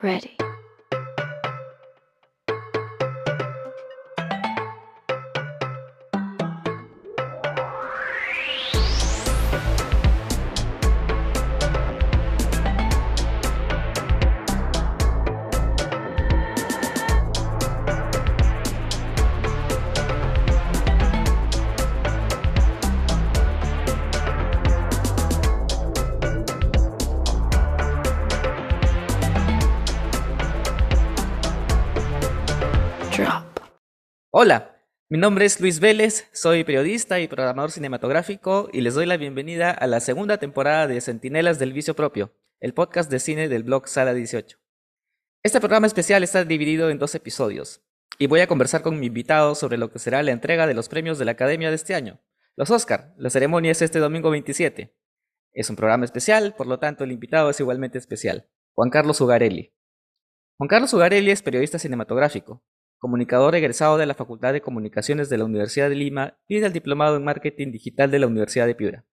Ready. Hola, mi nombre es Luis Vélez, soy periodista y programador cinematográfico y les doy la bienvenida a la segunda temporada de Centinelas del Vicio Propio, el podcast de cine del blog Sala 18. Este programa especial está dividido en dos episodios y voy a conversar con mi invitado sobre lo que será la entrega de los premios de la Academia de este año, los Oscar. La ceremonia es este domingo 27. Es un programa especial, por lo tanto el invitado es igualmente especial, Juan Carlos Ugarelli. Juan Carlos Ugarelli es periodista cinematográfico, comunicador egresado de la Facultad de Comunicaciones de la Universidad de Lima y del Diplomado en Marketing Digital de la Universidad de Piura.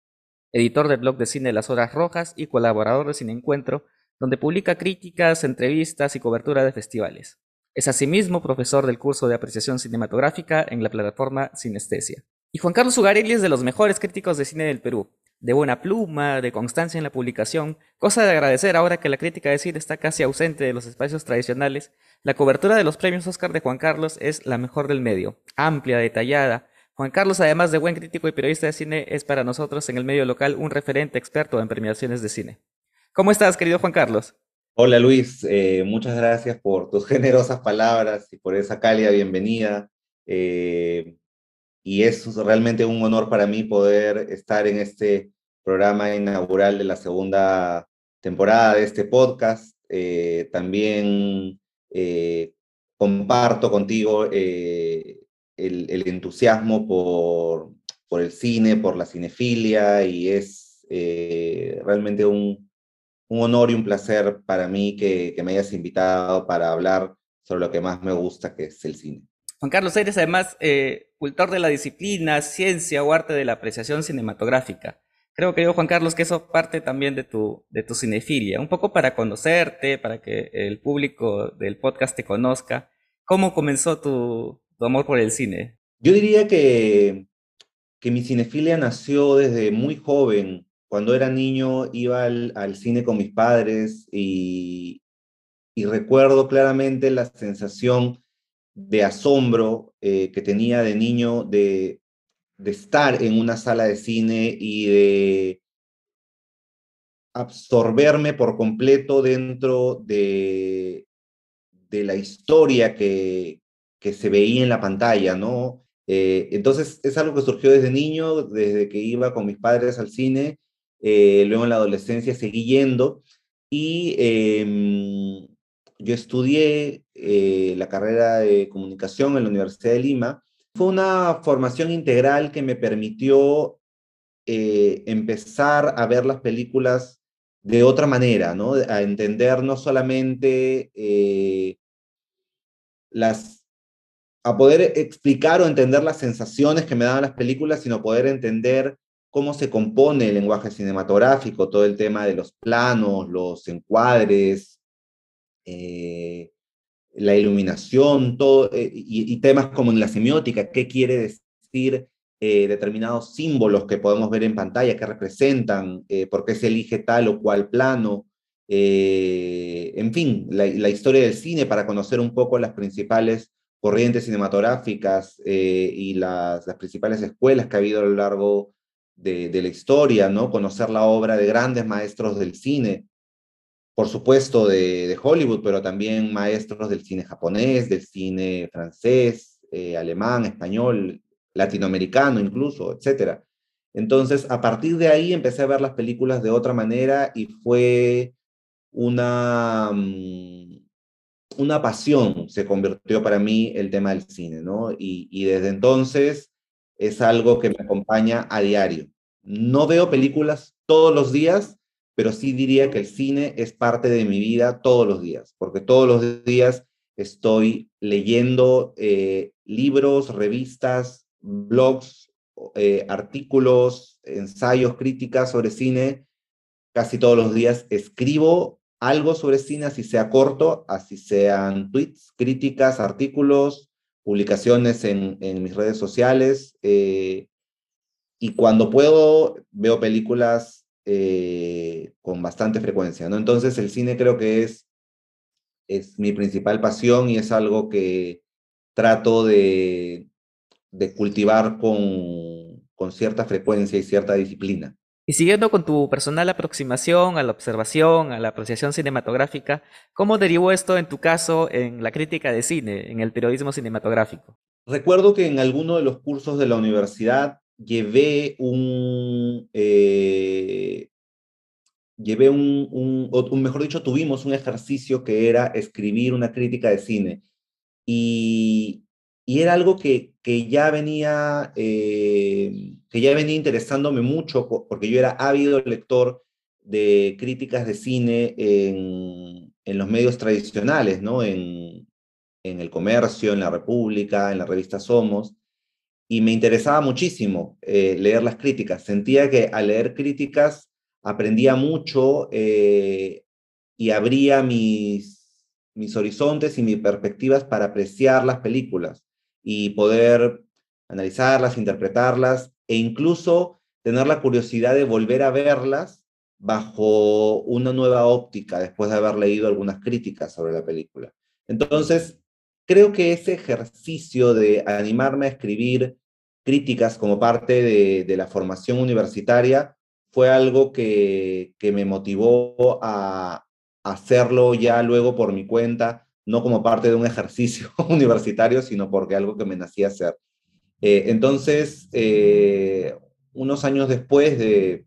Editor del blog de cine Las Horas Rojas y colaborador de Cine Encuentro, donde publica críticas, entrevistas y cobertura de festivales. Es asimismo profesor del curso de apreciación cinematográfica en la plataforma Sinestesia. Y Juan Carlos Ugarelli es de los mejores críticos de cine del Perú, de buena pluma, de constancia en la publicación, cosa de agradecer ahora que la crítica de cine está casi ausente de los espacios tradicionales, la cobertura de los premios Oscar de Juan Carlos es la mejor del medio, amplia, detallada. Juan Carlos, además de buen crítico y periodista de cine, es para nosotros en el medio local un referente experto en premiaciones de cine. ¿Cómo estás, querido Juan Carlos? Hola Luis, eh, muchas gracias por tus generosas palabras y por esa cálida bienvenida. Eh, y es realmente un honor para mí poder estar en este programa inaugural de la segunda temporada de este podcast. Eh, también eh, comparto contigo eh, el, entusiasmo por, el cine, por la cinefilia, y es realmente un, honor y un placer para mí que me hayas invitado para hablar sobre lo que más me gusta, que es el cine. Juan Carlos, eres además eh, cultor de la disciplina, ciencia o arte de la apreciación cinematográfica. Creo, querido Juan Carlos, que eso parte también de tu, de tu cinefilia, un poco para conocerte, para que el público del podcast te conozca. ¿Cómo comenzó tu, tu amor por el cine? Yo diría que, que mi cinefilia nació desde muy joven. Cuando era niño iba al, al cine con mis padres y, y recuerdo claramente la sensación de asombro eh, que tenía de niño de, de, estar en una sala de cine y de absorberme por completo dentro de, de la historia que, que se veía en la pantalla, ¿no? Eh, entonces es algo que surgió desde niño, desde que iba con mis padres al cine, eh, luego en la adolescencia seguí yendo y em, yo estudié eh, la carrera de comunicación en la Universidad de Lima. Fue una formación integral que me permitió eh, empezar a ver las películas de otra manera, ¿no? A entender no solamente eh, las, a poder explicar o entender las sensaciones que me daban las películas, sino poder entender cómo se compone el lenguaje cinematográfico, todo el tema de los planos, los encuadres, la iluminación, todo, eh, y, temas como en la semiótica, qué quiere decir eh, determinados símbolos que podemos ver en pantalla, que representan, eh, por qué se elige tal o cual plano, en fin, la, historia del cine para conocer un poco las principales corrientes cinematográficas y las, las, principales escuelas que ha habido a lo largo de, de la historia, ¿no? Conocer la obra de grandes maestros del cine, por supuesto, de, Hollywood, pero también maestros del cine japonés, del cine francés, eh, alemán, español, latinoamericano incluso, etc. Entonces, a partir de ahí empecé a ver las películas de otra manera y fue una, um, una pasión, se convirtió para mí el tema del cine, ¿no? Y, y desde entonces es algo que me acompaña a diario. No veo películas todos los días, pero sí diría que el cine es parte de mi vida todos los días, porque todos los días estoy leyendo eh, libros, revistas, blogs, eh, artículos, ensayos, críticas sobre cine. Casi todos los días escribo algo sobre cine, así sea corto, así sean tweets, críticas, artículos, publicaciones en, en mis redes sociales. Eh, y cuando puedo, veo películas eh, con bastante frecuencia, ¿no? Entonces el cine creo que es, es mi principal pasión y es algo que trato de, de cultivar con, con cierta frecuencia y cierta disciplina. Y siguiendo con tu personal aproximación a la observación, a la apreciación cinematográfica, ¿cómo derivó esto en tu caso en la crítica de cine, en el periodismo cinematográfico? Recuerdo que en alguno de los cursos de la universidad llevé un, eh, llevé un, un, mejor dicho, tuvimos un ejercicio que era escribir una crítica de cine. Y, y era algo que, que ya venía, eh, que ya venía interesándome mucho, porque yo era ávido lector de críticas de cine en, en los medios tradicionales, ¿no? En, en El Comercio, en La República, en la revista Somos, y me interesaba muchísimo eh, leer las críticas. Sentía que al leer críticas aprendía mucho eh, y abría mis, mis horizontes y mis perspectivas para apreciar las películas y poder analizarlas, interpretarlas e incluso tener la curiosidad de volver a verlas bajo una nueva óptica después de haber leído algunas críticas sobre la película. Entonces, creo que ese ejercicio de animarme a escribir críticas como parte de, la formación universitaria fue algo que, que me motivó a hacerlo ya luego por mi cuenta no como parte de un ejercicio universitario, sino porque algo que me nacía hacer. Eh, entonces, eh, unos años después de,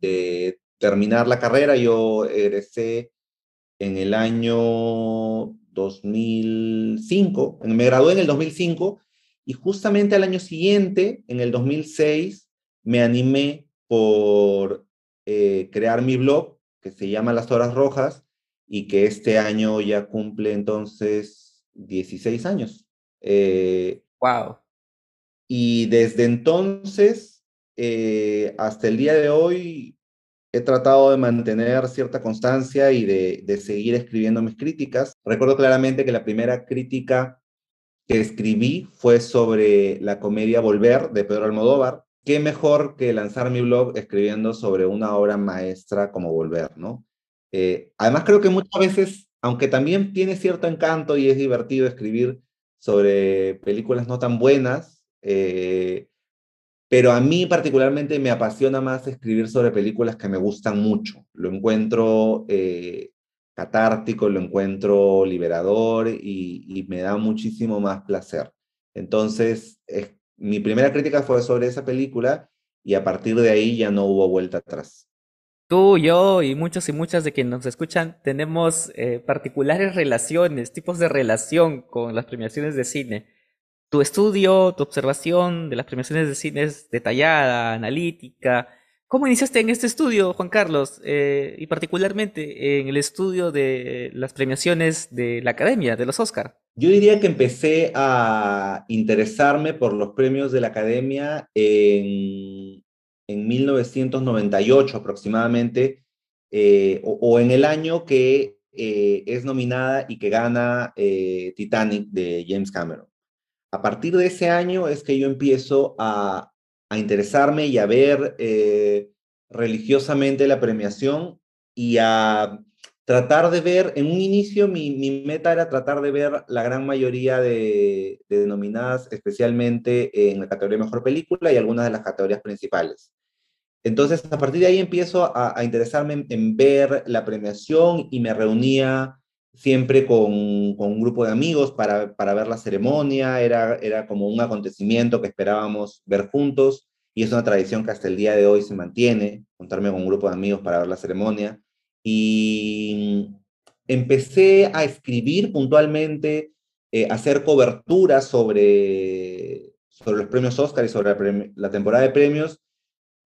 de, terminar la carrera, yo egresé en el año 2005, me gradué en el 2005 y justamente al año siguiente, en el 2006, me animé por eh, crear mi blog que se llama Las Horas Rojas y que este año ya cumple entonces 16 años. wow. Eh, y desde entonces eh, hasta el día de hoy he tratado de mantener cierta constancia y de, seguir escribiendo mis críticas. Recuerdo claramente que la primera crítica que escribí fue sobre la comedia Volver de Pedro Almodóvar. ¿Qué mejor que lanzar mi blog escribiendo sobre una obra maestra como Volver, no? Eh, además, creo que muchas veces, aunque también tiene cierto encanto y es divertido escribir sobre películas no tan buenas, eh, pero a mí particularmente me apasiona más escribir sobre películas que me gustan mucho. Lo encuentro eh, catártico, lo encuentro liberador y, y, me da muchísimo más placer. Entonces, mi primera crítica fue sobre esa película y a partir de ahí ya no hubo vuelta atrás. Tú, yo y muchos y muchas de quienes nos escuchan tenemos eh, particulares relaciones, tipos de relación con las premiaciones de cine. Tu estudio, tu observación de las premiaciones de cine es detallada, analítica. ¿Cómo iniciaste en este estudio, Juan Carlos? Eh, y particularmente en el estudio de las premiaciones de la Academia, de los Oscar. Yo diría que empecé a interesarme por los premios de la Academia en en 1998 aproximadamente, eh, o, en el año que eh, es nominada y que gana Titanic de James Cameron. A partir de ese año es que yo empiezo a, a interesarme y a ver religiosamente la premiación y a tratar de ver, en un inicio mi, mi, meta era tratar de ver la gran mayoría de, de nominadas, especialmente en la categoría Mejor Película y algunas de las categorías principales. Entonces, a partir de ahí empiezo a, interesarme en, ver la premiación y me reunía siempre con, un grupo de amigos para, para, ver la ceremonia, era, era como un acontecimiento que esperábamos ver juntos y es una tradición que hasta el día de hoy se mantiene, juntarme con un grupo de amigos para ver la ceremonia. Y empecé a escribir puntualmente, eh, hacer cobertura sobre, sobre los premios Oscar y sobre la temporada de premios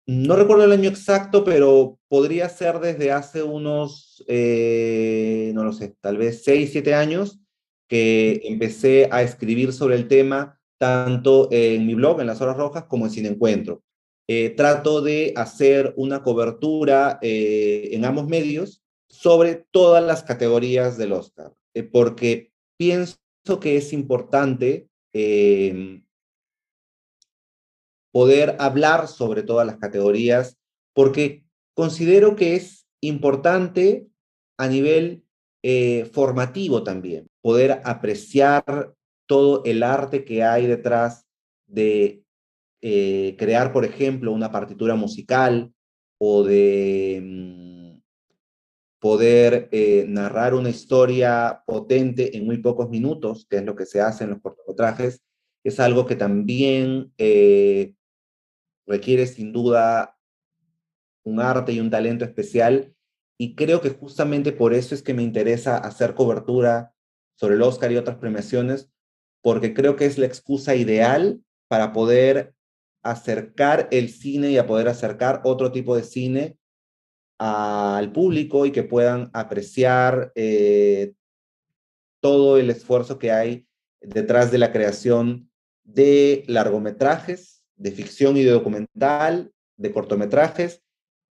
no recuerdo el año exacto, pero podría ser desde hace unos, eh, no lo sé, tal vez 6, 7 años, que empecé a escribir sobre el tema, tanto en mi blog, en las horas rojas, como en Sin Encuentro. Eh, trato de hacer una cobertura eh, en ambos medios sobre todas las categorías del Oscar, porque pienso que es importante em, poder hablar sobre todas las categorías, porque considero que es importante a nivel eh, formativo también, poder apreciar todo el arte que hay detrás de eh, crear, por ejemplo, una partitura musical o de mm, poder eh, narrar una historia potente en muy pocos minutos, que es lo que se hace en los cortometrajes, es algo que también requiere sin duda un arte y un talento especial. Y creo que justamente por eso es que me interesa hacer cobertura sobre el Oscar y otras premiaciones, porque creo que es la excusa ideal para poder acercar el cine y a poder acercar otro tipo de cine al público y que puedan apreciar eh, todo el esfuerzo que hay detrás de la creación de largometrajes, de ficción y de documental, de cortometrajes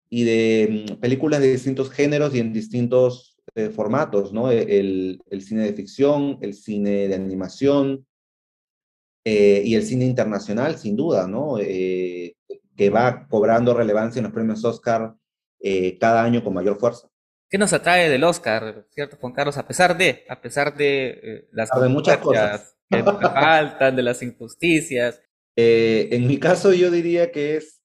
y de mm, películas de distintos géneros y en distintos eh, formatos, ¿no? E, el, el, cine de ficción, el cine de animación eh, y el cine internacional, sin duda, ¿no? Eh, que va cobrando relevancia en los premios Oscar cada año con mayor fuerza. ¿Qué nos atrae del Oscar, cierto, Juan Carlos? A pesar de, a pesar de las de muchas cosas que faltan, de las injusticias. En mi caso, yo diría que es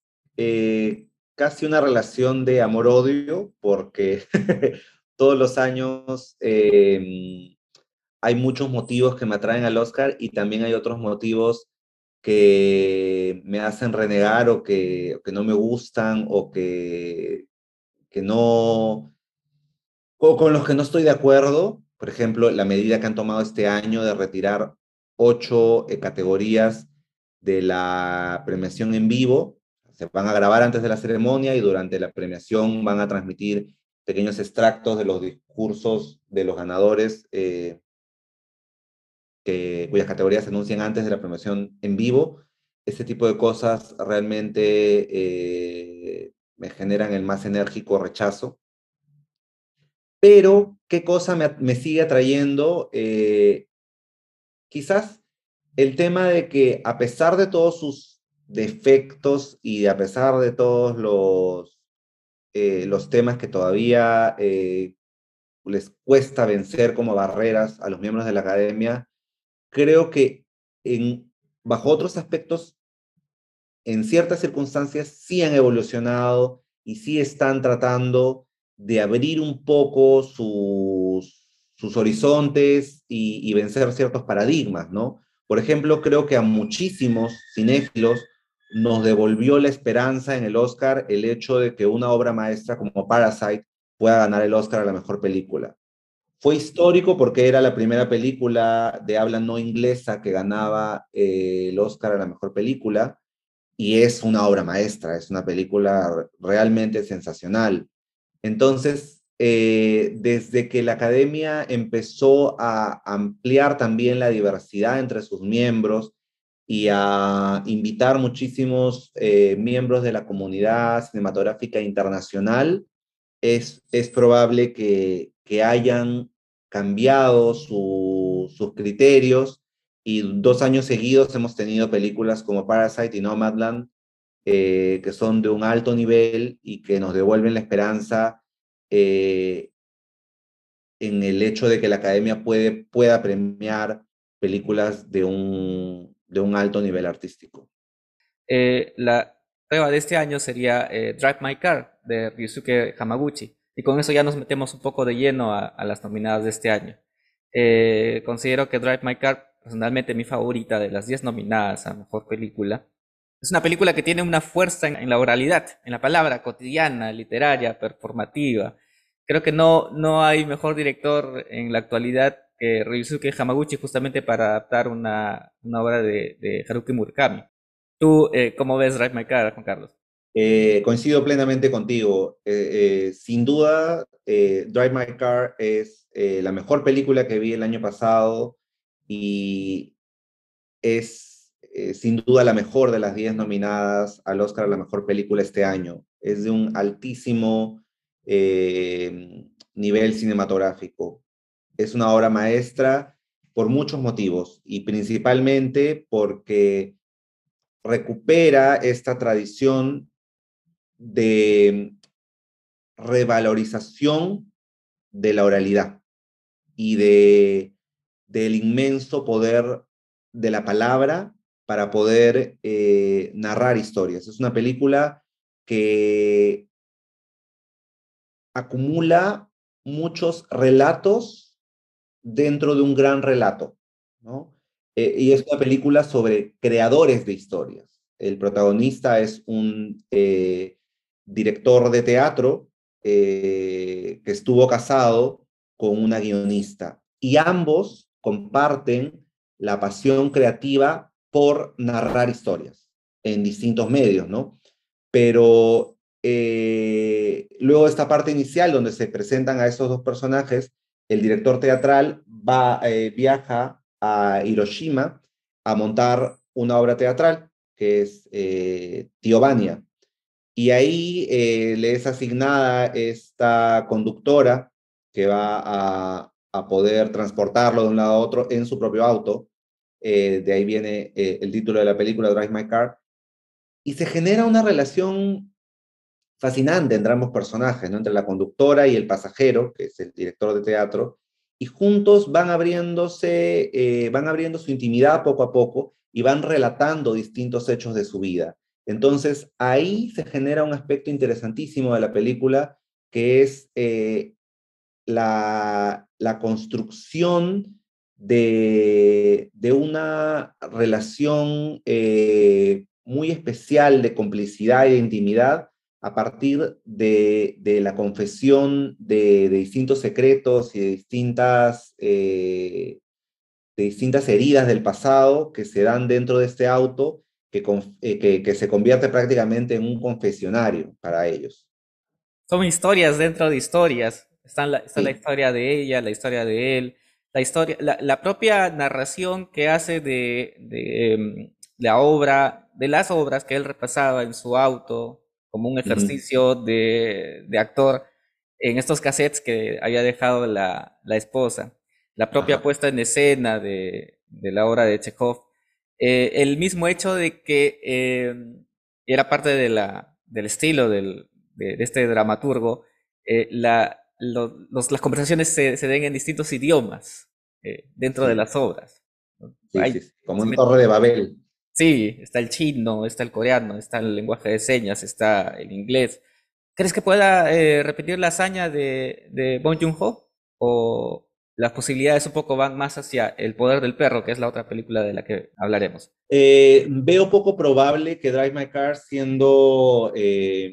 casi una relación de amor-odio, porque todos los años em, hay muchos motivos que me atraen al Oscar y también hay otros motivos que me hacen renegar o que, no me gustan o que, que no, o con los que no estoy de acuerdo. Por ejemplo, la medida que han tomado este año de retirar ocho eh, categorías de la premiación en vivo, se van a grabar antes de la ceremonia y durante la premiación van a transmitir pequeños extractos de los discursos de los ganadores eh, cuyas categorías se anuncian antes de la premiación en vivo. Este tipo de cosas realmente eh, me generan el más enérgico rechazo. Pero, ¿qué cosa me, sigue atrayendo? Eh, quizás el tema de que a pesar de todos sus defectos y a pesar de todos los, eh, los temas que todavía eh, les cuesta vencer como barreras a los miembros de la academia, creo que en, bajo otros aspectos, en ciertas circunstancias, sí han evolucionado y sí están tratando de abrir un poco sus, sus horizontes y, y vencer ciertos paradigmas, ¿no? Por ejemplo, creo que a muchísimos cinéfilos nos devolvió la esperanza en el Oscar el hecho de que una obra maestra como Parasite pueda ganar el Oscar a la mejor película. Fue histórico porque era la primera película de habla no inglesa que ganaba eh, el Oscar a la mejor película y es una obra maestra, es una película realmente sensacional. Entonces, eh, desde que la academia empezó a ampliar también la diversidad entre sus miembros, y a invitar muchísimos eh, miembros de la comunidad cinematográfica internacional, es, es probable que, que hayan cambiado sus criterios y dos años seguidos hemos tenido películas como Parasite y Nomadland eh, que son de un alto nivel y que nos devuelven la esperanza eh, en el hecho de que la academia puede, pueda premiar películas de un, de un alto nivel artístico. Eh, la prueba de este año sería eh, Drive My Car de Ryusuke Hamaguchi. Y con eso ya nos metemos un poco de lleno a, las nominadas de este año. Considero que Drive My Car, personalmente mi favorita de las 10 nominadas a Mejor Película, es una película que tiene una fuerza en, la oralidad, en la palabra cotidiana, literaria, performativa. Creo que no, no hay mejor director en la actualidad que Ryusuke Hamaguchi justamente para adaptar una, una obra de, Haruki Murakami. ¿Tú eh, cómo ves Drive My Car, Juan Carlos? Eh, coincido plenamente contigo. Eh, sin duda, Drive My Car es la mejor película que vi el año pasado y es sin duda la mejor de las 10 nominadas al Oscar a la mejor película este año. Es de un altísimo nivel cinematográfico. Es una obra maestra por muchos motivos y principalmente porque recupera esta tradición de revalorización de la oralidad y de, del inmenso poder de la palabra para poder eh, narrar historias. Es una película que acumula muchos relatos dentro de un gran relato, ¿no? Eh, y es una película sobre creadores de historias. El protagonista es un eh, director de teatro que estuvo casado con una guionista y ambos comparten la pasión creativa por narrar historias en distintos medios, ¿no? Pero eh, luego esta parte inicial donde se presentan a esos dos personajes, el director teatral va, eh, viaja a Hiroshima a montar una obra teatral que es eh, Tiovania. Y ahí le es asignada esta conductora que va a, a poder transportarlo de un lado a otro en su propio auto. Eh, de ahí viene eh, el título de la película, Drive My Car. Y se genera una relación fascinante entre ambos personajes, ¿no? entre la conductora y el pasajero, que es el director de teatro, y juntos van abriéndose, eh, van abriendo su intimidad poco a poco y van relatando distintos hechos de su vida. Entonces ahí se genera un aspecto interesantísimo de la película, que es la, la construcción de, de una relación eh, muy especial de complicidad de intimidad a partir de, de la confesión de, de, distintos secretos y de distintas, eh, de distintas heridas del pasado que se dan dentro de este auto que, eh, que, que se convierte prácticamente en un confesionario para ellos. Son historias dentro de historias. Está la, está sí. la historia de ella, la historia de él, la historia, la, la propia narración que hace de, de um, la obra, de las obras que él repasaba en su auto, como un ejercicio uh -huh. de, de, actor en estos cassettes que había dejado la, la esposa. La propia Ajá. puesta en escena de, de, la obra de Chekhov. Eh, el mismo hecho de que eh, era parte de la, del estilo del, de, de este dramaturgo, eh, la, los, los, las conversaciones se, se, den en distintos idiomas eh, dentro sí. de las obras. Sí, Hay, sí, como un torre de Babel. Sí, está el chino, está el coreano, está el lenguaje de señas, está el inglés. ¿Crees que pueda eh, repetir la hazaña de, de Bong Joon-ho? ¿O las posibilidades un poco van más hacia El poder del perro, que es la otra película de la que hablaremos? Eh, veo poco probable que Drive My Car, siendo eh,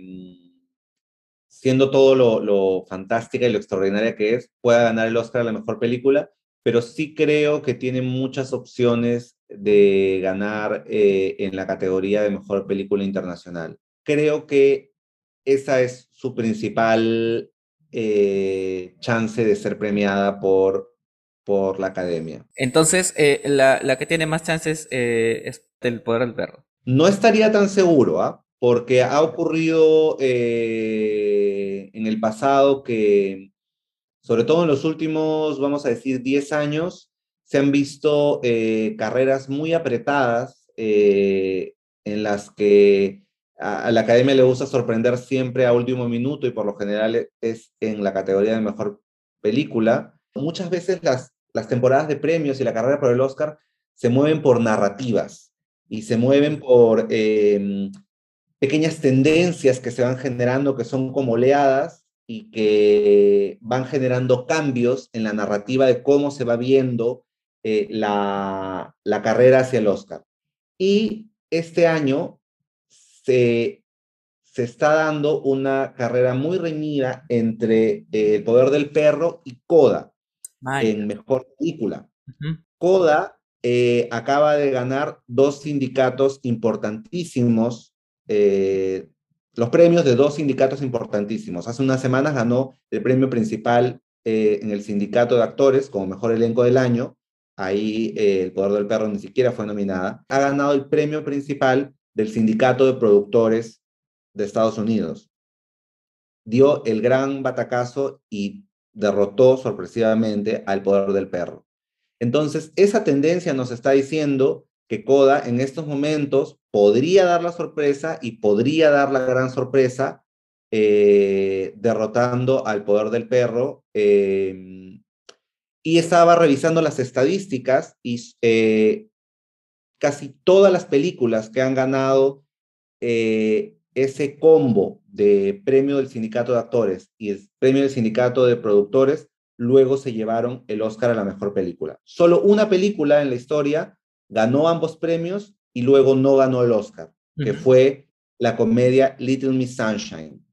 siendo todo lo, lo, fantástica y lo extraordinaria que es, pueda ganar el Oscar a la mejor película, pero sí creo que tiene muchas opciones de ganar eh, en la categoría de mejor película internacional. Creo que esa es su principal eh, chance de ser premiada por, por la academia. Entonces, eh, la, la, que tiene más chances es El Poder del Perro. No estaría tan seguro, ¿ah? porque ha ocurrido en el pasado que, sobre todo en los últimos, vamos a decir, 10 años, se han visto eh, carreras muy apretadas eh, en las que a, la academia le gusta sorprender siempre a último minuto y por lo general es en la categoría de mejor película. Muchas veces las, las temporadas de premios y la carrera por el Oscar se mueven por narrativas y se mueven por eh, pequeñas tendencias que se van generando, que son como oleadas y que van generando cambios en la narrativa de cómo se va viendo eh, la, la, carrera hacia el Oscar. Y este año se, se está dando una carrera muy reñida entre eh, El Poder del Perro y Coda Ay. en Mejor Película. Uh -huh. Coda eh, acaba de ganar dos sindicatos importantísimos eh, los premios de dos sindicatos importantísimos. Hace unas semanas ganó el premio principal eh, en el sindicato de actores como mejor elenco del año. Ahí eh, El Poder del Perro ni siquiera fue nominada. Ha ganado el premio principal del sindicato de productores de Estados Unidos. Dio el gran batacazo y derrotó sorpresivamente al poder del perro. Entonces, esa tendencia nos está diciendo que Coda en estos momentos podría dar la sorpresa y podría dar la gran sorpresa eh, derrotando al poder del perro. Em, y estaba revisando las estadísticas y eh, casi todas las películas que han ganado eh, ese combo de premio del sindicato de actores y el premio del sindicato de productores, luego se llevaron el Oscar a la mejor película. Solo una película en la historia ganó ambos premios y luego no ganó el Oscar, que fue la comedia Little Miss Sunshine,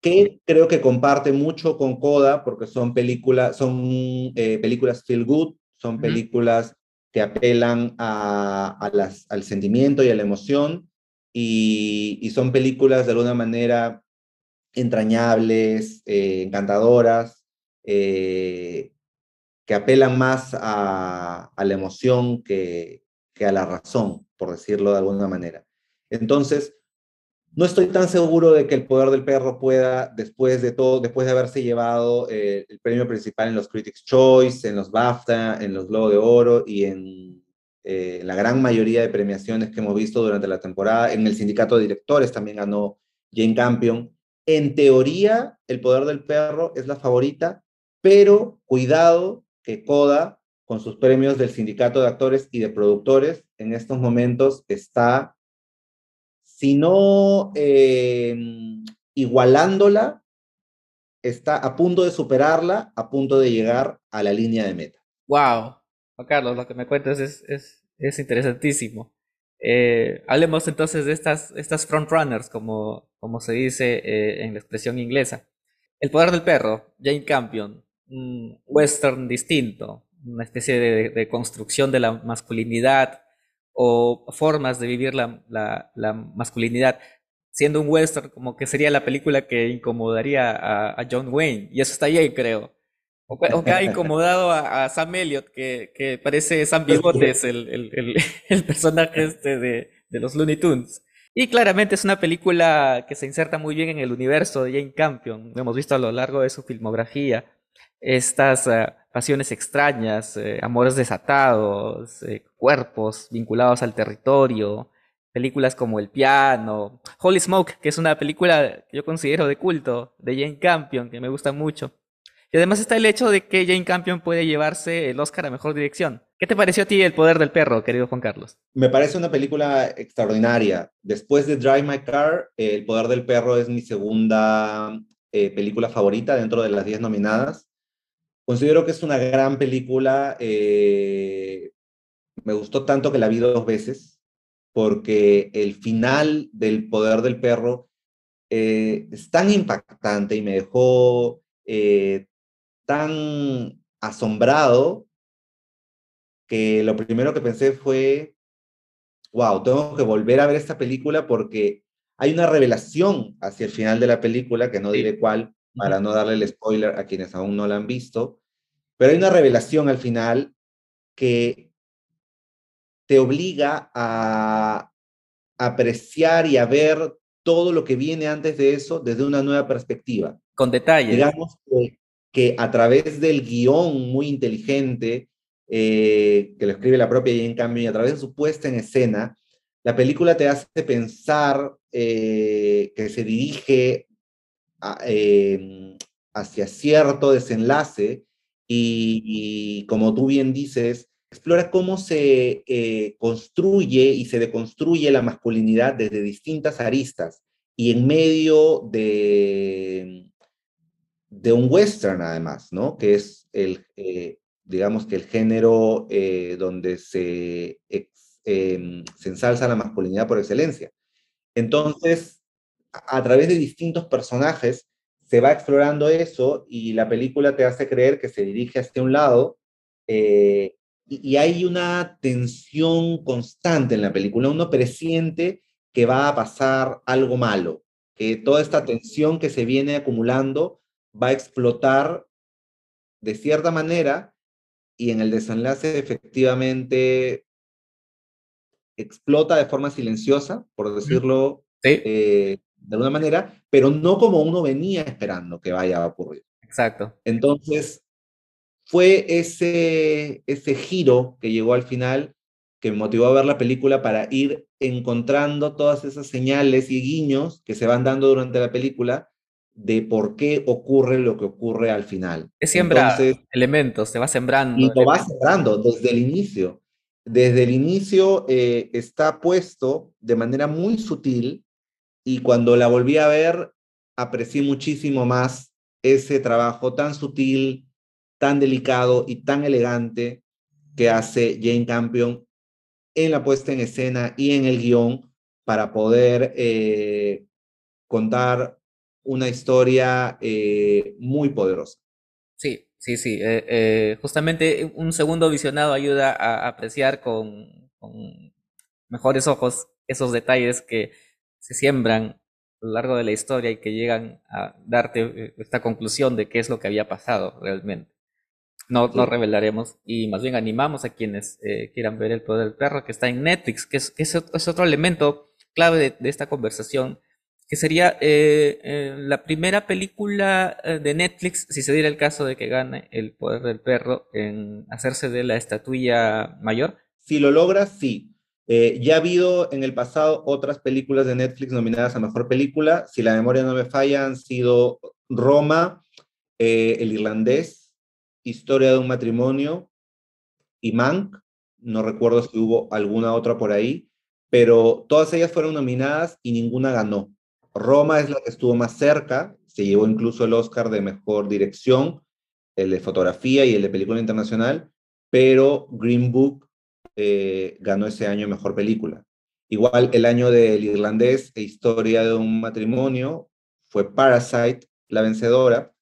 que creo que comparte mucho con Coda porque son, películas son eh, películas feel good, son películas que apelan a, las, al sentimiento y a la emoción y, son películas de alguna manera entrañables, eh, encantadoras, eh, que apelan más a, la emoción que, a la razón, por decirlo de alguna manera. Entonces, no estoy tan seguro de que el poder del perro pueda, después de todo, después de haberse llevado eh, el premio principal en los Critics' Choice, en los BAFTA, en los Globo de Oro y en eh, la gran mayoría de premiaciones que hemos visto durante la temporada. En el sindicato de directores también ganó Jane Campion. En teoría, el poder del perro es la favorita, pero cuidado que Coda, con sus premios del sindicato de actores y de productores, en estos momentos está, si no eh, igualándola, está a punto de superarla, a punto de llegar a la línea de meta. ¡Wow! Carlos, lo que me cuentas es, es, interesantísimo. Eh, hablemos entonces de estas, estas frontrunners, como, como se dice eh, en la expresión inglesa. El poder del perro, Jane Campion, un western distinto, una especie de, construcción de la masculinidad o formas de vivir la, la, masculinidad, siendo un western como que sería la película que incomodaría a, a John Wayne, y eso está bien, creo. O, que ha incomodado a, Sam Elliott, que, que parece Sam Bigotes, el, el, el, personaje este de, de, los Looney Tunes. Y claramente es una película que se inserta muy bien en el universo de Jane Campion. Lo hemos visto a lo largo de su filmografía. Estas eh, pasiones extrañas, eh, amores desatados, eh, cuerpos vinculados al territorio, películas como El piano, Holy Smoke, que es una película que yo considero de culto, de Jane Campion, que me gusta mucho. Y además está el hecho de que Jane Campion puede llevarse el Oscar a Mejor Dirección. ¿Qué te pareció a ti El Poder del Perro, querido Juan Carlos? Me parece una película extraordinaria. Después de Drive My Car, El Poder del Perro es mi segunda eh, película favorita dentro de las 10 nominadas. Considero que es una gran película. Eh, me gustó tanto que la vi dos veces, porque el final del Poder del Perro eh, es tan impactante y me dejó tan asombrado que lo primero que pensé fue, wow, tengo que volver a ver esta película porque hay una revelación hacia el final de la película, que no diré cuál, para no darle el spoiler a quienes aún no la han visto, pero hay una revelación al final que te obliga a apreciar y a ver todo lo que viene antes de eso desde una nueva perspectiva. Con detalle. Digamos que que a través del guion muy inteligente eh, que lo escribe la propia Jane Campion y a través de su puesta en escena, la película te hace pensar eh, que se dirige em, hacia cierto desenlace y, como tú bien dices, explora cómo se eh, construye y se deconstruye la masculinidad desde distintas aristas y en medio de, un western además, ¿no? Que es el, eh, digamos que el género donde em, se ensalza la masculinidad por excelencia. Entonces, a, través de distintos personajes se va explorando eso y la película te hace creer que se dirige hacia un lado eh, y, y, hay una tensión constante en la película. Uno presiente que va a pasar algo malo, que toda esta tensión que se viene acumulando va a explotar de cierta manera y en el desenlace efectivamente explota de forma silenciosa, por decirlo eh, de alguna manera, pero no como uno venía esperando que vaya a ocurrir. Exacto. Entonces, fue ese, ese giro que llegó al final que me motivó a ver la película para ir encontrando todas esas señales y guiños que se van dando durante la película de por qué ocurre lo que ocurre al final. Se siembra elementos, se va sembrando. Y lo va sembrando desde el inicio. Desde el inicio eh, está puesto de manera muy sutil y cuando la volví a ver aprecié muchísimo más ese trabajo tan sutil, tan delicado y tan elegante que hace Jane Campion en la puesta en escena y en el guion para poder eh, contar una historia eh, muy poderosa. Sí, sí, sí. Eh, justamente un segundo visionado ayuda a apreciar con, con, mejores ojos esos detalles que se siembran a lo largo de la historia y que llegan a darte esta conclusión de qué es lo que había pasado realmente. No, no revelaremos y más bien animamos a quienes eh, quieran ver El Poder del Perro, que está en Netflix, que es, es, otro elemento clave de, esta conversación, que sería eh, eh, la primera película de Netflix, si se diera el caso de que gane El Poder del Perro, en hacerse de la estatuilla mayor. Si lo logra, sí. ya ha habido en el pasado otras películas de Netflix nominadas a Mejor Película. Si la memoria no me falla, han sido Roma, El Irlandés, Historia de un matrimonio y Mank. No recuerdo si hubo alguna otra por ahí, pero todas ellas fueron nominadas y ninguna ganó. Roma es la que estuvo más cerca, se llevó incluso el Oscar de Mejor Dirección, el de Fotografía y el de Película Internacional, pero Green Book eh, ganó ese año Mejor Película. Igual el año del irlandés e Historia de un matrimonio fue Parasite la vencedora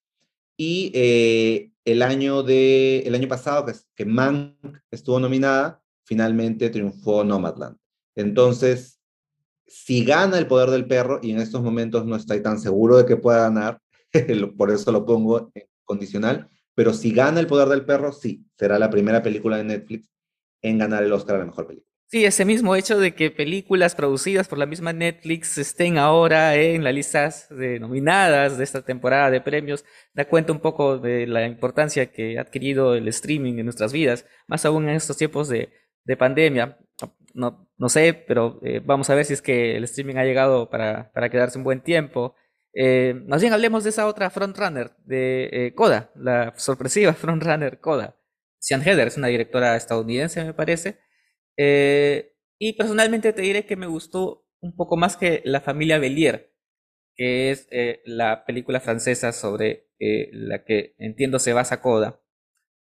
y eh, el año, de, el año pasado, que, que Mank estuvo nominada, finalmente triunfó Nomadland. Entonces, si gana el poder del perro, y en estos momentos no estoy tan seguro de que pueda ganar, por eso lo pongo en condicional, pero si gana el poder del perro, sí, será la primera película de Netflix en ganar el Oscar a la mejor película. Sí, ese mismo hecho de que películas producidas por la misma Netflix estén ahora en las listas de nominadas de esta temporada de premios da cuenta un poco de la importancia que ha adquirido el streaming en nuestras vidas, más aún en estos tiempos de, pandemia. No, sé, pero eh, vamos a ver si es que el streaming ha llegado para, quedarse un buen tiempo. Eh, más bien hablemos de esa otra frontrunner de eh, Coda, la sorpresiva frontrunner Coda. Sian Heather es una directora estadounidense, me parece eh, y personalmente te diré que me gustó un poco más que La familia Bellier, que es eh, la película francesa sobre eh, la que entiendo se basa Coda.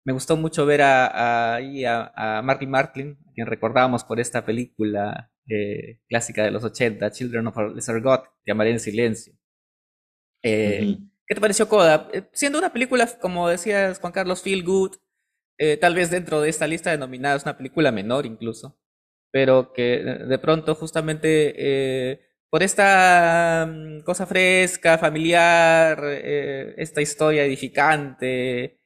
Me gustó mucho ver a, a, Martin, a quien recordábamos por esta película clásica de los 80, Children of a Lesser God, Llamaré en Silencio. ¿Qué te pareció Coda? siendo una película, como decías Juan Carlos, feel good, eh, tal vez dentro de esta lista de nominados, una película menor incluso, pero que de pronto justamente eh, por esta mm, cosa fresca, familiar, eh, esta historia edificante,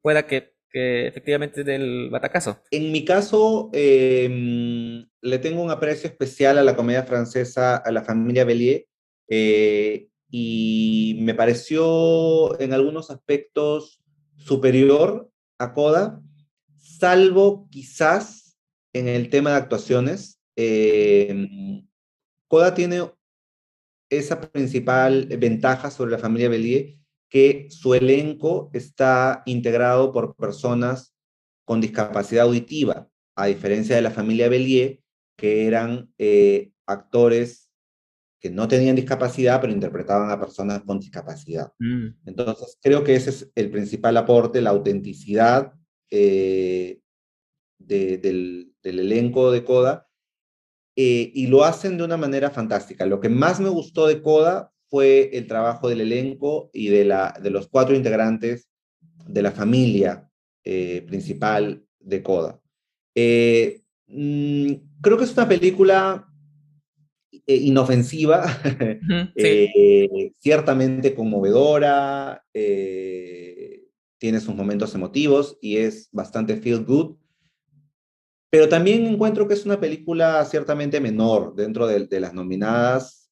pueda que, que, efectivamente del batacazo. En mi caso, em, le tengo un aprecio especial a la comedia francesa, a la familia Bellier, y me pareció en algunos aspectos superior a Coda, salvo quizás en el tema de actuaciones. Eh, Coda tiene esa principal ventaja sobre la familia Bellier, que su elenco está integrado por personas con discapacidad auditiva, a diferencia de la familia Bellier, que eran eh, actores que no tenían discapacidad, pero interpretaban a personas con discapacidad. Mm. Entonces, creo que ese es el principal aporte, la autenticidad eh, del, elenco de Coda, eh, y lo hacen de una manera fantástica. Lo que más me gustó de Coda fue el trabajo del elenco y de, la, de los cuatro integrantes de la familia eh, principal de Coda. Mm, creo que es una película eh, inofensiva, eh, ciertamente conmovedora, eh, tiene sus momentos emotivos y es bastante feel good. Pero también encuentro que es una película ciertamente menor dentro de, las nominadas.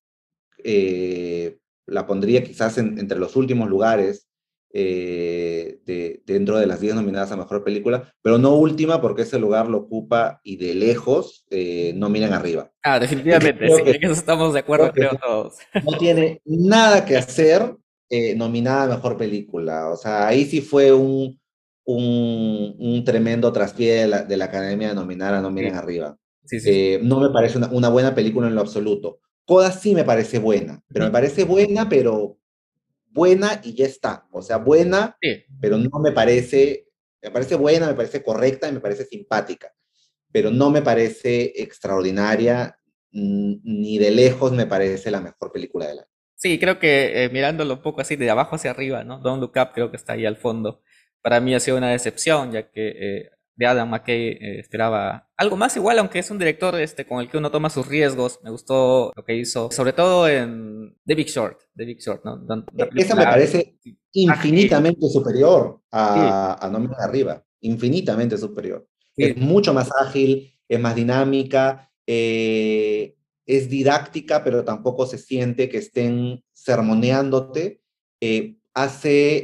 La pondría quizás entre los últimos lugares eh, de, dentro de las 10 nominadas a Mejor Película, pero no última porque ese lugar lo ocupa y de lejos eh, no miran arriba. Ah, definitivamente, sí, que, eso estamos de acuerdo, creo, todos. No tiene nada que hacer eh, nominada a Mejor Película, o sea, ahí sí fue un, un, un tremendo traspié de la, de la, Academia de nominar a No Miren Arriba. Sí, sí. no me parece una, una buena película en lo absoluto. Coda sí me parece buena, pero me parece buena, pero buena y ya está. O sea, buena, pero no me parece, me parece buena, me parece correcta y me parece simpática, pero no me parece extraordinaria, ni de lejos me parece la mejor película del año. Sí, creo que eh, mirándolo un poco así de abajo hacia arriba, ¿no? Don't Look Up creo que está ahí al fondo. Para mí ha sido una decepción, ya que eh, de Adam McKay eh, esperaba algo más igual, aunque es un director este, con el que uno toma sus riesgos. Me gustó lo que hizo, sobre todo en The Big Short. The Big Short ¿no? E, esa me parece infinitamente superior a, Me Arriba. Infinitamente superior. Es mucho más ágil, es más dinámica, eh, es didáctica, pero tampoco se siente que estén sermoneándote. Eh, hace,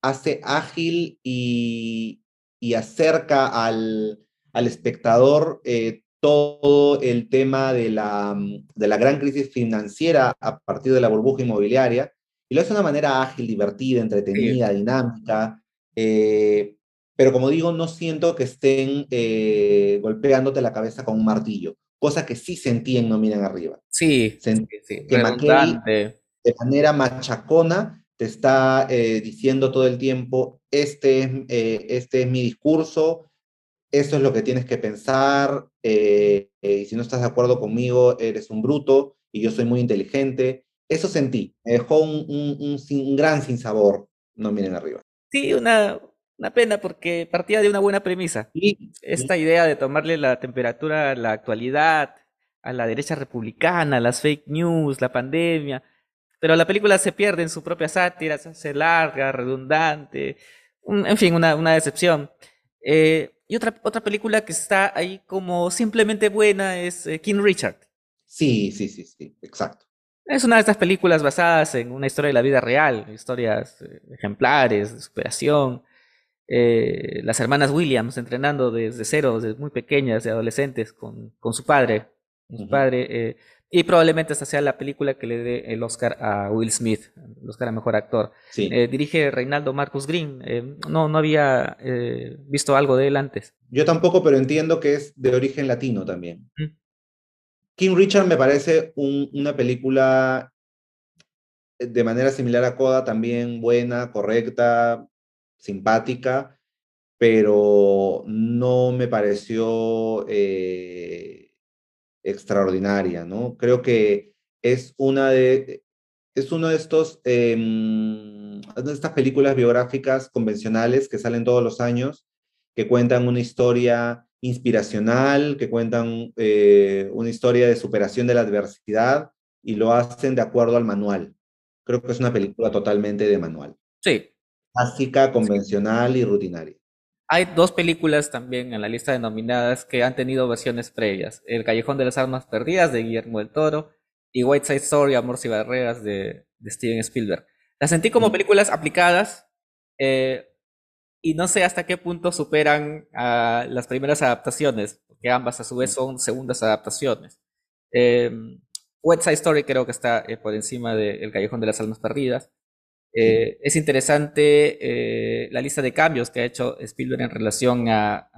hace ágil y, y acerca al, al espectador eh, todo el tema de la, de la gran crisis financiera a partir de la burbuja inmobiliaria, y lo hace de una manera ágil, divertida, entretenida, dinámica, eh, pero como digo, no siento que estén eh, golpeándote la cabeza con un martillo, cosa que sí sentí en No Miren Arriba. Sí, sentí que de manera machacona te está diciendo todo el tiempo, este es, eh, este es mi discurso, eso es lo que tienes que pensar, eh, eh, y si no estás de acuerdo conmigo, eres un bruto y yo soy muy inteligente. Eso sentí, me dejó un, un, un, gran sinsabor, no miren arriba. Sí, una, una pena porque partía de una buena premisa. Esta idea de tomarle la temperatura a la actualidad, a la derecha republicana, las fake news, la pandemia, pero la película se pierde en su propia sátira, se hace larga, redundante, en fin, una, una decepción. Eh, y otra, otra película que está ahí como simplemente buena es eh, King Richard. Sí, sí, sí, sí, exacto. Es una de estas películas basadas en una historia de la vida real, historias eh, ejemplares de superación. las hermanas Williams entrenando desde cero, desde muy pequeñas, de adolescentes, con, con su padre. Su padre y probablemente esta sea la película que le dé el Oscar a Will Smith, el Oscar a Mejor Actor. Eh, dirige Reinaldo Marcus Green. Eh, no, no había eh, visto algo de él antes. Yo tampoco, pero entiendo que es de origen latino también. King Richard me parece una película de manera similar a Coda, también buena, correcta, simpática, pero no me pareció extraordinaria, ¿no? Creo que es una de, es uno de estos, em, de estas películas biográficas convencionales que salen todos los años, que cuentan una historia inspiracional, que cuentan eh, una historia de superación de la adversidad y lo hacen de acuerdo al manual. Creo que es una película totalmente de manual. Sí. Básica, convencional y rutinaria. Hay dos películas también en la lista de nominadas que han tenido versiones previas. El Callejón de las Armas Perdidas de Guillermo del Toro y White Side Story, Amor y Barreras de, Steven Spielberg. Las sentí como películas aplicadas eh, y no sé hasta qué punto superan a las primeras adaptaciones, porque ambas a su vez son segundas adaptaciones. Eh, West Side Story creo que está eh, por encima de El Callejón de las Almas Perdidas. Eh, es interesante eh, la lista de cambios que ha hecho Spielberg en relación a,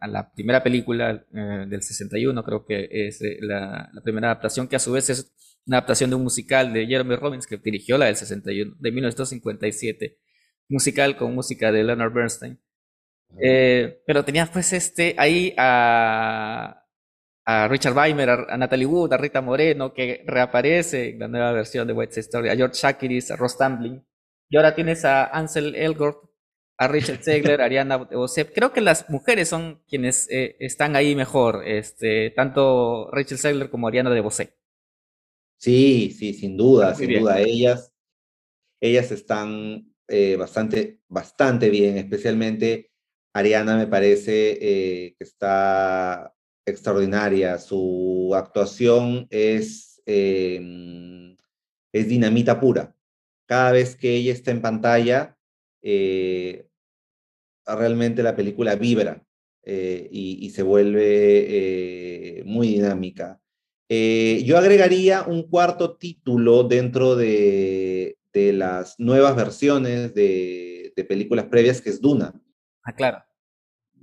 la primera película eh, del 61, creo que es la, primera adaptación, que a su vez es una adaptación de un musical de Jeremy Robbins que dirigió la del 61, de 1957, musical con música de Leonard Bernstein. pero tenía pues este ahí a, a Richard Weimer, a, Natalie Wood, a Rita Moreno, que reaparece en la nueva versión de White Story, a George Shakiris, a Ross Tambling. Y ahora tienes a Ansel Elgort, a Richard Segler, a Ariana Bosep. Creo que las mujeres son quienes eh, están ahí mejor, este, tanto Rachel Segler como Ariana de Bosé. Sí, sí, sin duda, sin duda. Ellas, ellas están eh, bastante, bastante bien, especialmente Ariana me parece eh, que está extraordinaria. Su actuación es, es dinamita pura cada vez que ella está en pantalla, eh, realmente la película vibra eh, y, se vuelve muy dinámica. yo agregaría un cuarto título dentro de, las nuevas versiones de, de películas previas, que es Duna. Ah, claro.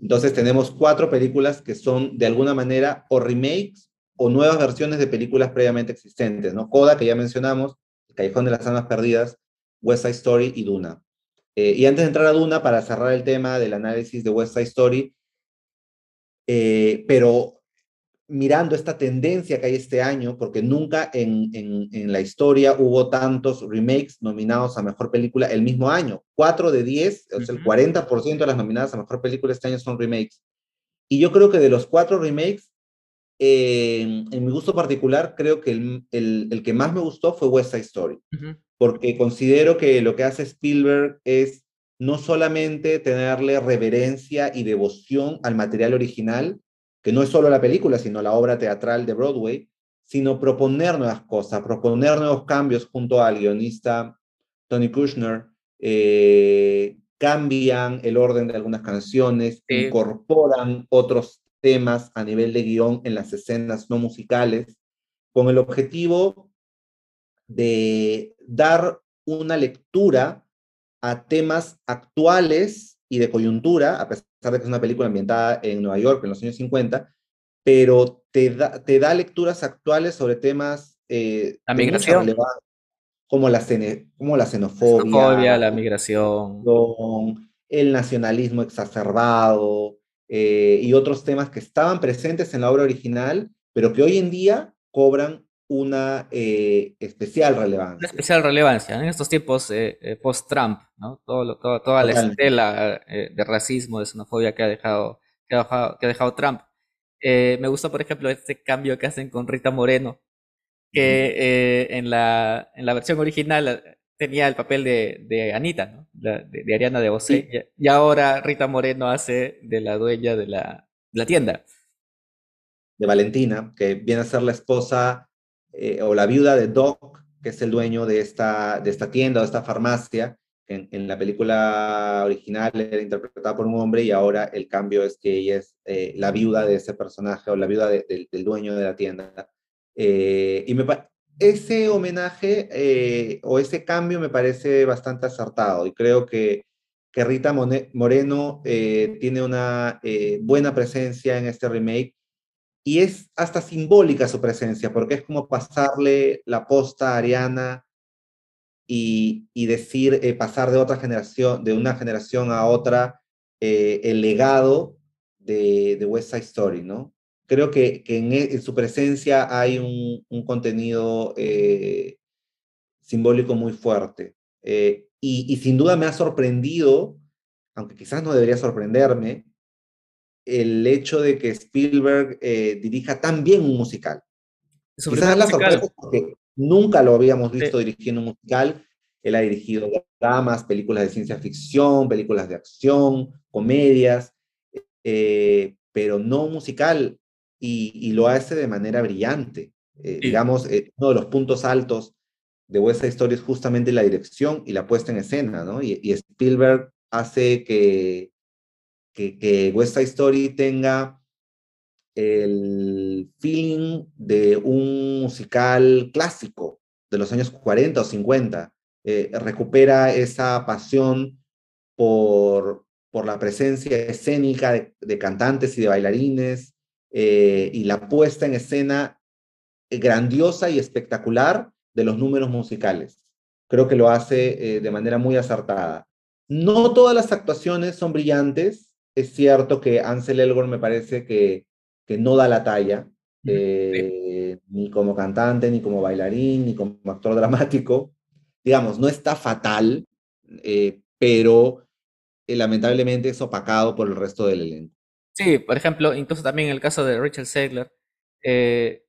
Entonces tenemos cuatro películas que son de alguna manera o remakes o nuevas versiones de películas previamente existentes, ¿no? Coda, que ya mencionamos, Callejón de las Almas Perdidas, West Side Story y Duna. Eh, y antes de entrar a Duna, para cerrar el tema del análisis de West Side Story, eh, pero mirando esta tendencia que hay este año, porque nunca en, en, la historia hubo tantos remakes nominados a Mejor Película el mismo año. Cuatro de diez, o sea, el 40% de las nominadas a Mejor Película este año son remakes. Y yo creo que de los cuatro remakes, en mi gusto particular, creo que el, el, el, que más me gustó fue West Side Story, porque considero que lo que hace Spielberg es no solamente tenerle reverencia y devoción al material original, que no es solo la película, sino la obra teatral de Broadway, sino proponer nuevas cosas, proponer nuevos cambios junto al guionista Tony Kushner, eh, cambian el orden de algunas canciones, incorporan otros temas a nivel de guion en las escenas no musicales, con el objetivo de dar una lectura a temas actuales y de coyuntura, a pesar de que es una película ambientada en Nueva York en los años 50, pero te da, te da lecturas actuales sobre temas... Eh, la migración. Como la, como la xenofobia, la migración, el nacionalismo exacerbado eh, y otros temas que estaban presentes en la obra original, pero que hoy en día cobran una eh, especial relevancia. Una especial relevancia en estos tiempos eh, eh, post-Trump, ¿no? Todo, toda la estela de racismo, de xenofobia que ha dejado, que ha dejado, que ha dejado Trump. me gusta, por ejemplo, este cambio que hacen con Rita Moreno, que en, la, en la versión original tenía el papel de, de Anita, ¿no? de, Ariana de Bosé, y, ahora Rita Moreno hace de la dueña de la, de la tienda. De Valentina, que viene a ser la esposa eh, o la viuda de Doc, que es el dueño de esta, de esta tienda de esta farmacia, en, en, la película original era interpretada por un hombre y ahora el cambio es que ella es eh, la viuda de ese personaje o la viuda del dueño de la tienda. Eh, y me ese homenaje o ese cambio me parece bastante acertado y creo que, que Rita Moreno tiene una buena presencia en este remake y es hasta simbólica su presencia, porque es como pasarle la posta a Ariana y, y decir, eh, pasar de otra generación, de una generación a otra, eh, el legado de, de, West Side Story, ¿no? Creo que, que en, e, su presencia hay un, un contenido eh, simbólico muy fuerte. Y, y sin duda me ha sorprendido, aunque quizás no debería sorprenderme, el hecho de que Spielberg eh, dirija tan bien un musical. Quizás la sorpresa porque nunca lo habíamos visto dirigiendo un musical. Él ha dirigido dramas, películas de ciencia ficción, películas de acción, comedias, eh, pero no musical y, lo hace de manera brillante. Eh, digamos, uno de los puntos altos de West Story es justamente la dirección y la puesta en escena, ¿no? y Spielberg hace que que, que West Side Story tenga el feeling de un musical clásico de los años 40 o 50. Eh, recupera esa pasión por, por la presencia escénica de, cantantes y de bailarines eh, y la puesta en escena grandiosa y espectacular de los números musicales. Creo que lo hace eh, de manera muy acertada. No todas las actuaciones son brillantes, es cierto que Ansel Elgort me parece que, que no da la talla, eh, ni como cantante, ni como bailarín, ni como actor dramático. Digamos, no está fatal, eh, pero eh, lamentablemente es opacado por el resto del elenco. Sí, por ejemplo, incluso también en el caso de Rachel Segler, que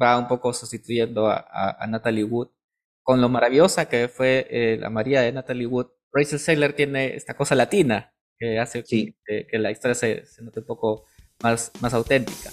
va un poco sustituyendo a, a, Natalie Wood, con lo maravillosa que fue la María de Natalie Wood, Rachel Segler tiene esta cosa latina, que hace que, la historia se, se, note un poco más, más auténtica.